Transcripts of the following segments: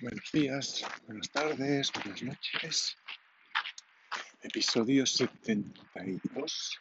Buenos días, buenas tardes, buenas noches. Episodio 72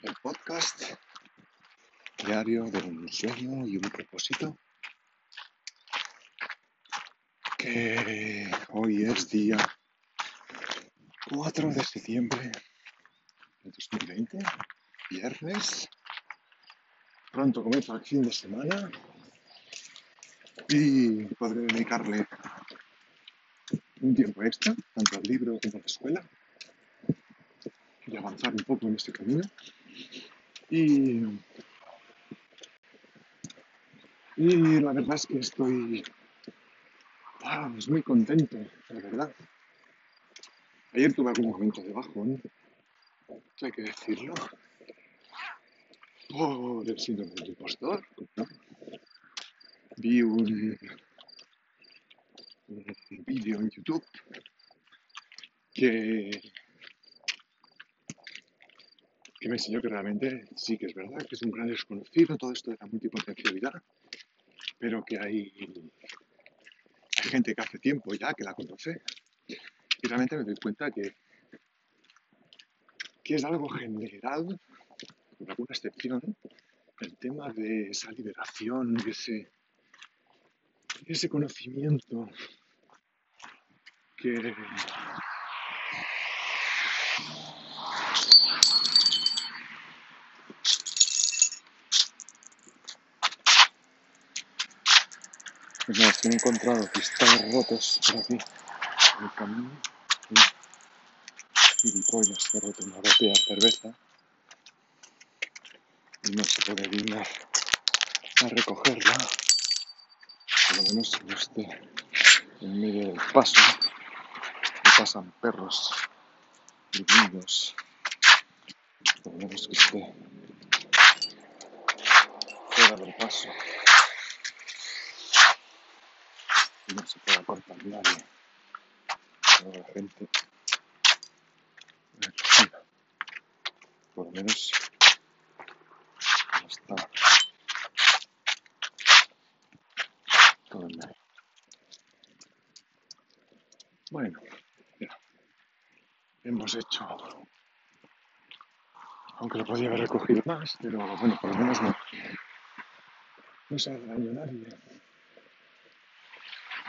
del podcast Diario de un sueño y un propósito. Que hoy es día 4 de septiembre de 2020, viernes. Pronto comienza el fin de semana y podré dedicarle un tiempo extra, tanto al libro como a la escuela, y avanzar un poco en este camino. Y, y la verdad es que estoy ah, muy contento, la verdad. Ayer tuve algún momento de bajón, hay que decirlo, por el síndrome del impostor, ¿no? Vi un, un vídeo en YouTube que, que me enseñó que realmente sí que es verdad, que es un gran desconocido todo esto de la multipotencialidad, pero que hay, hay gente que hace tiempo ya que la conoce. Y realmente me doy cuenta que, que es algo general, con alguna excepción, el tema de esa liberación, de ese, ese conocimiento que pues nada, he encontrado cristales rotos por aquí. En el camino y gilipollas que ha roto una botella de cerveza. Y no se puede dignar a recogerla por lo menos no esté en medio del paso que pasan perros niños por lo menos que esté fuera del paso. Y no se pueda cortar nadie. Toda la gente recogida por lo menos no está todo en medio bueno ya hemos hecho aunque lo podía haber recogido más pero bueno por lo menos no no se hace daño nadie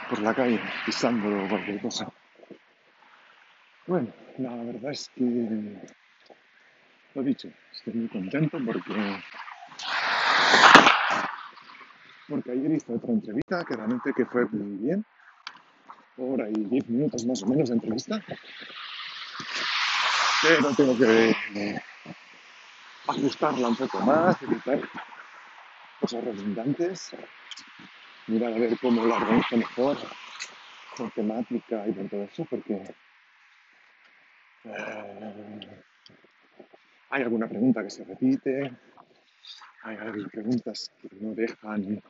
por la calle pisándolo o cualquier cosa. Bueno la verdad es que lo dicho estoy muy contento porque porque ayer hice otra entrevista que realmente que fue muy bien hora y diez minutos más o menos de entrevista. Pero tengo que eh, ajustarla un poco más evitar cosas redundantes mirar a ver cómo la organizo mejor con temática y con todo eso porque eh, hay alguna pregunta que se repite hay algunas preguntas que no dejan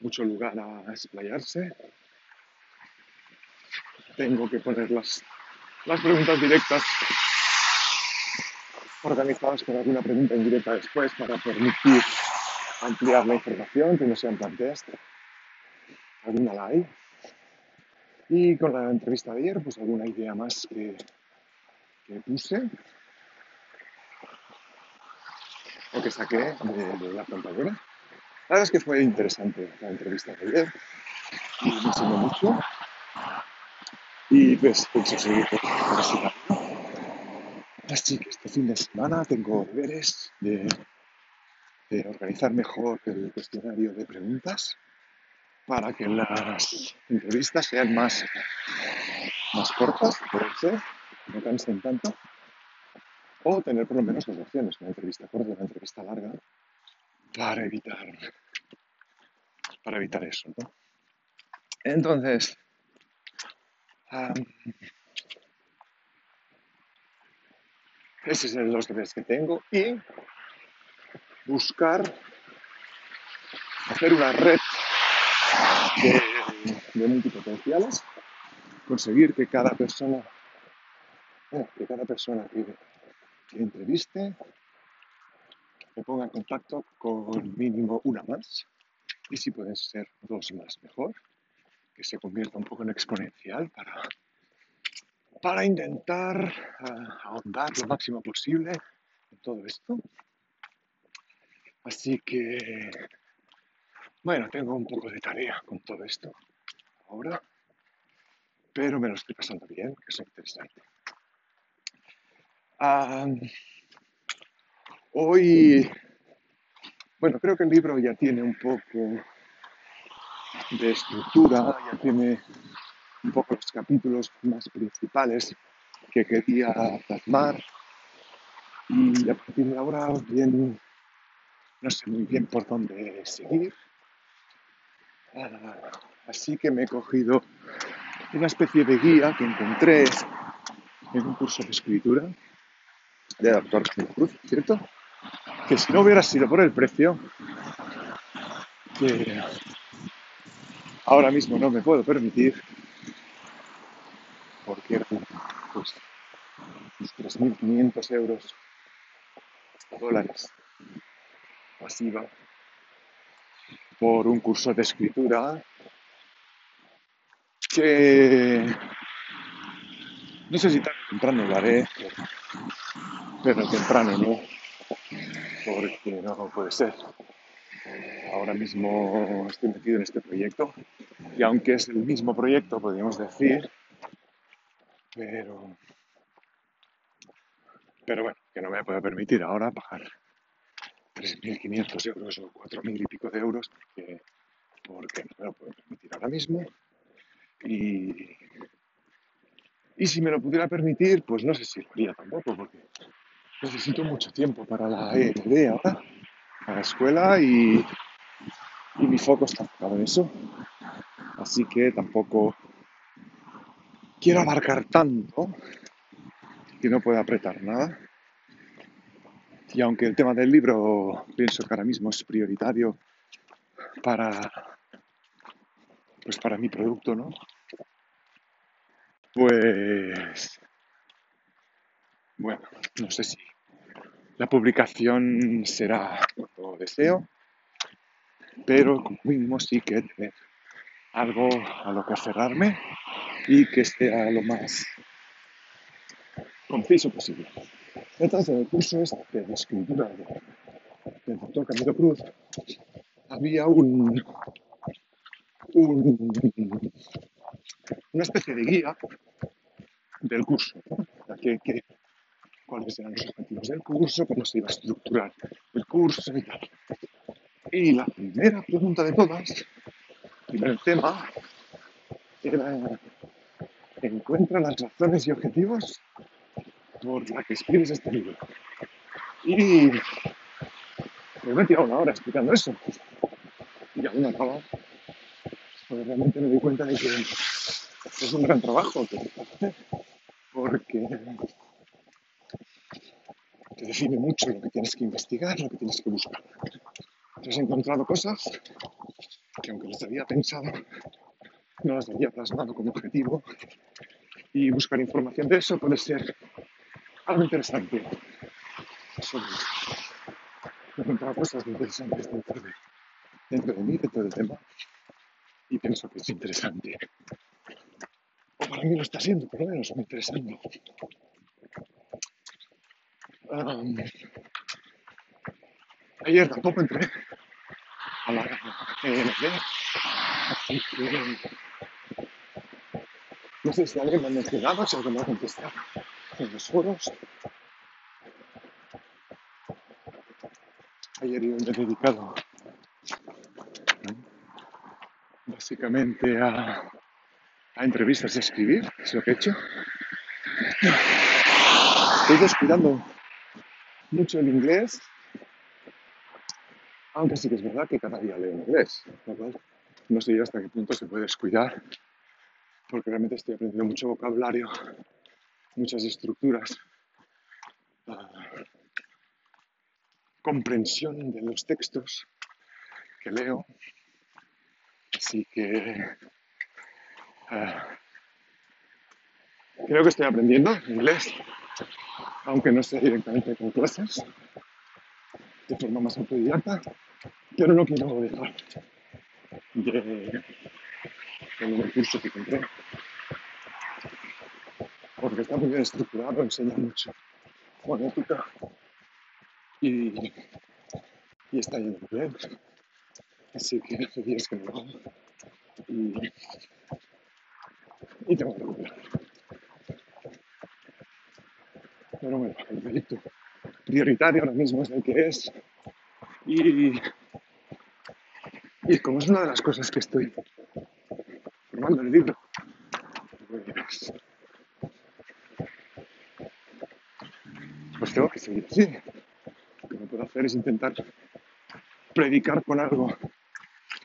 mucho lugar a explayarse tengo que poner las, las preguntas directas organizadas con alguna pregunta indirecta después para permitir ampliar la información, que no sean test, alguna la hay. Y con la entrevista de ayer, pues alguna idea más que, que puse o que saqué de, de la contadora. La verdad es que fue interesante la entrevista de ayer y me enseñó mucho. Y pues pienso seguir por ese camino. Así que este fin de semana tengo deberes de, de organizar mejor el cuestionario de preguntas para que las entrevistas sean más, más cortas, puede ser, no cansen tanto, o tener por lo menos dos opciones, una entrevista corta y una entrevista larga, para evitar, para evitar eso, ¿no? Entonces, esos son los deberes que tengo y buscar hacer una red de, multipotenciales, conseguir que cada persona, que cada persona que entreviste me ponga en contacto con mínimo una más y si pueden ser dos más mejor que se convierta un poco en exponencial para, para intentar ah, ahondar lo máximo posible en todo esto. Así que, bueno, tengo un poco de tarea con todo esto ahora, pero me lo estoy pasando bien, que es interesante. Ah, hoy, bueno, creo que el libro ya tiene un poco de estructura, ya tiene un poco los capítulos más principales que quería plasmar y a partir de ahora bien no sé muy bien por dónde seguir ah, así que me he cogido una especie de guía que encontré en un curso de escritura de doctor Cruz, ¿cierto? Que si no hubiera sido por el precio, que ahora mismo no me puedo permitir, porque pues, 3.500 euros, dólares, pasiva, por un curso de escritura que no sé si o temprano lo haré, pero temprano no, porque no puede ser. Ahora mismo estoy metido en este proyecto y aunque es el mismo proyecto, podríamos decir, pero, pero bueno, que no me puedo permitir ahora pagar 3.500 euros o 4.000 y pico de euros porque, no me lo puedo permitir ahora mismo. Y, y si me lo pudiera permitir, pues no sé si lo haría tampoco, porque necesito mucho tiempo para la ERD ahora, para la escuela y, y mi foco está enfocado en eso. Así que tampoco quiero abarcar tanto que no pueda apretar nada. Y aunque el tema del libro pienso que ahora mismo es prioritario para, pues para mi producto, ¿no? Pues, bueno, no sé si la publicación será cuando deseo, pero como mínimo sí que tener algo a lo que aferrarme y que sea lo más conciso posible. Entonces, en el curso este de escritura del doctor Camilo Cruz, había un, un, una especie de guía del curso, que, cuáles eran los objetivos del curso, cómo se iba a estructurar el curso y tal. Y la primera pregunta de todas, el primer tema, era encuentra las razones y objetivos por las que escribes este libro. Y me he tirado una hora explicando eso. Y aún no acaba. Pues realmente me doy cuenta de que es un gran trabajo que hacer. Porque te define mucho lo que tienes que investigar, lo que tienes que buscar. Te has encontrado cosas que aunque las había pensado, no las había plasmado como objetivo. Y buscar información de eso puede ser algo interesante. Sobre encontrar cosas interesantes dentro de, dentro de mí, dentro del tema. Y pienso que es interesante. O para mí lo está siendo, por lo menos muy interesante. Um, ayer tampoco entré a la No sé si alguien me ha mencionado, si alguien me ha contestado en los foros. Ayer me he dedicado básicamente a, a entrevistas y a escribir, es lo que he hecho. Estoy descuidando mucho el inglés, aunque sí que es verdad que cada día leo en inglés. No sé hasta qué punto se puede descuidar, porque realmente estoy aprendiendo mucho vocabulario, muchas estructuras, uh, comprensión de los textos que leo. Así que uh, creo que estoy aprendiendo inglés aunque no sea directamente con clases, de forma más autodidacta, pero no quiero dejar de, el curso que compré. Porque está muy bien estructurado, enseña mucho fonética y, y está yendo bien. Así que hace días que no lo hago y, y tengo que recuperar. Pero bueno, el proyecto prioritario ahora mismo es el que es y, y como es una de las cosas que estoy formando el libro, pues tengo que seguir así. Lo que no puedo hacer es intentar predicar con algo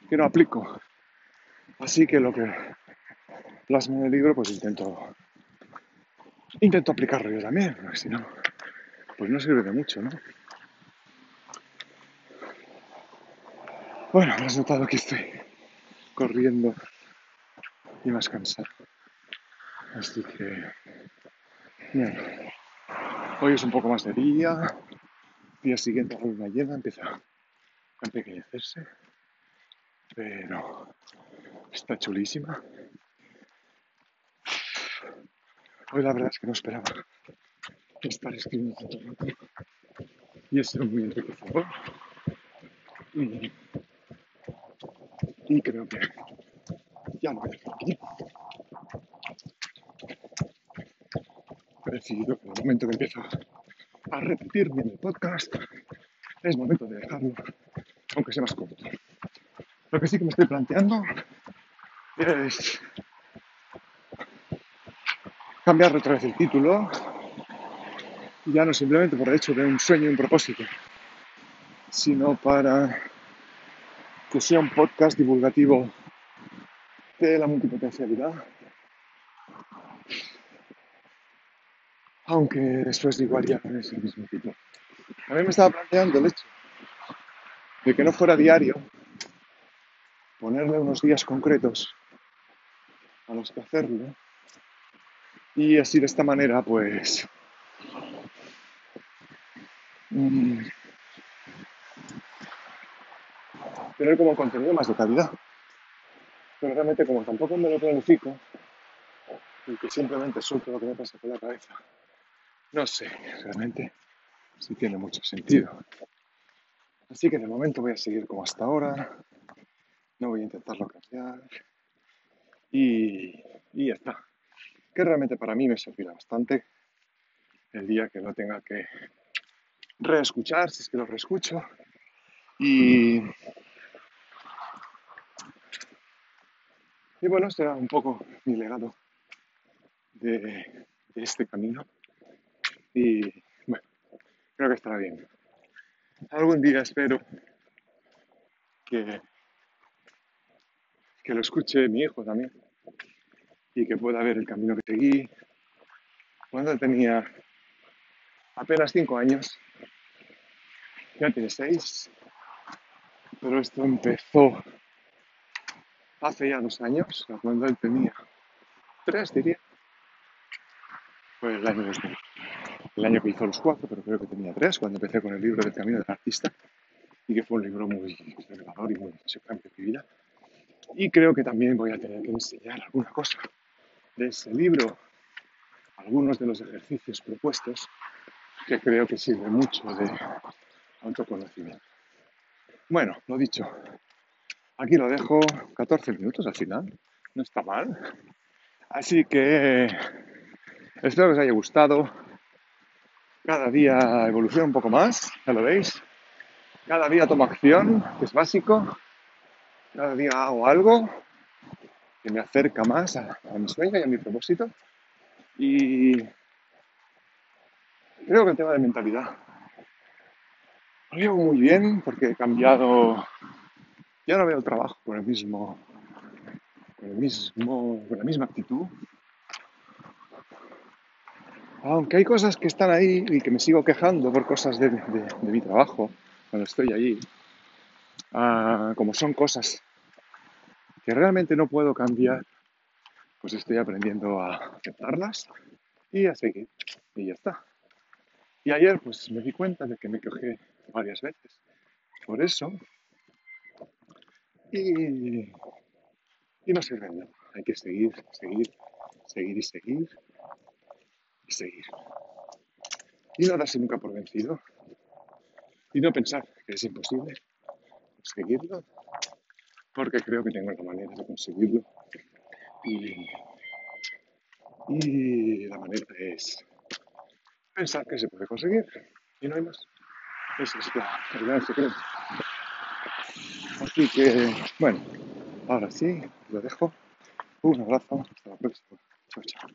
que no aplico. Así que lo que plasmo en el libro, pues intento intento aplicarlo yo también, porque si no, pues no sirve de mucho, ¿no? Bueno, has notado que estoy corriendo y más cansado. Así que, bueno, hoy es un poco más de día. Día siguiente la luna llena empieza a empequeñecerse, pero está chulísima. Hoy la verdad es que no esperaba estar escribiendo tanto y es muy enriquecedor. Y, y creo que ya lo voy a dejar aquí. He que en el momento que empiezo a repetirme en podcast es momento de dejarlo, aunque sea más corto. Lo que sí que me estoy planteando es cambiar otra vez el título, ya no simplemente por el hecho de un sueño y un propósito, sino para que sea un podcast divulgativo de la multipotencialidad. Aunque después de igual ya no es el mismo título. A mí me estaba planteando el hecho de que no fuera diario, ponerle unos días concretos a los que hacerlo y así de esta manera, pues, mm, tener como contenido más de calidad. Pero realmente como tampoco me lo planifico, y que simplemente suelto lo que me pasa por la cabeza, no sé realmente si tiene mucho sentido. Así que de momento voy a seguir como hasta ahora, no voy a intentarlo cambiar y, y ya está que realmente para mí me servirá bastante el día que no tenga que reescuchar, si es que lo reescucho. Y, y bueno, será un poco mi legado de, este camino. Y bueno, creo que estará bien. Algún día espero que, que lo escuche mi hijo también y que pueda ver el camino que seguí. Cuando tenía apenas cinco años, ya tiene seis, pero esto empezó hace ya dos años, cuando él tenía tres, diría. Fue el año El año que hizo los cuatro, pero creo que tenía tres, cuando empecé con el libro del camino del artista, y que fue un libro muy revelador y muy chocante en mi vida. Y creo que también voy a tener que enseñar alguna cosa de ese libro algunos de los ejercicios propuestos que creo que sirve mucho de autoconocimiento. Bueno, lo dicho, aquí lo dejo 14 minutos al final, no está mal. Así que espero que os haya gustado. Cada día evoluciona un poco más, ya lo veis. Cada día tomo acción, que es básico. Cada día hago algo que me acerca más a, mi sueño y a mi propósito. Y creo que el tema de mentalidad lo llevo muy bien porque he cambiado, ya no veo el trabajo con el mismo, con el mismo, con la misma actitud. Aunque hay cosas que están ahí y que me sigo quejando por cosas de, mi trabajo cuando estoy allí, ah, como son cosas que realmente no puedo cambiar, pues estoy aprendiendo a aceptarlas y a seguir. Y ya está. Y ayer pues me di cuenta de que me quejé varias veces por eso y, y no de nada. hay que seguir, seguir, seguir y seguir y seguir. Y no darse nunca por vencido. Y no pensar que es imposible conseguirlo, porque creo que tengo la manera de conseguirlo. Y, y la manera es pensar que se puede conseguir y no hay más. Ese es la, el gran secreto. Así que, bueno, ahora sí, lo dejo. Un abrazo, hasta la próxima. Chao, chao.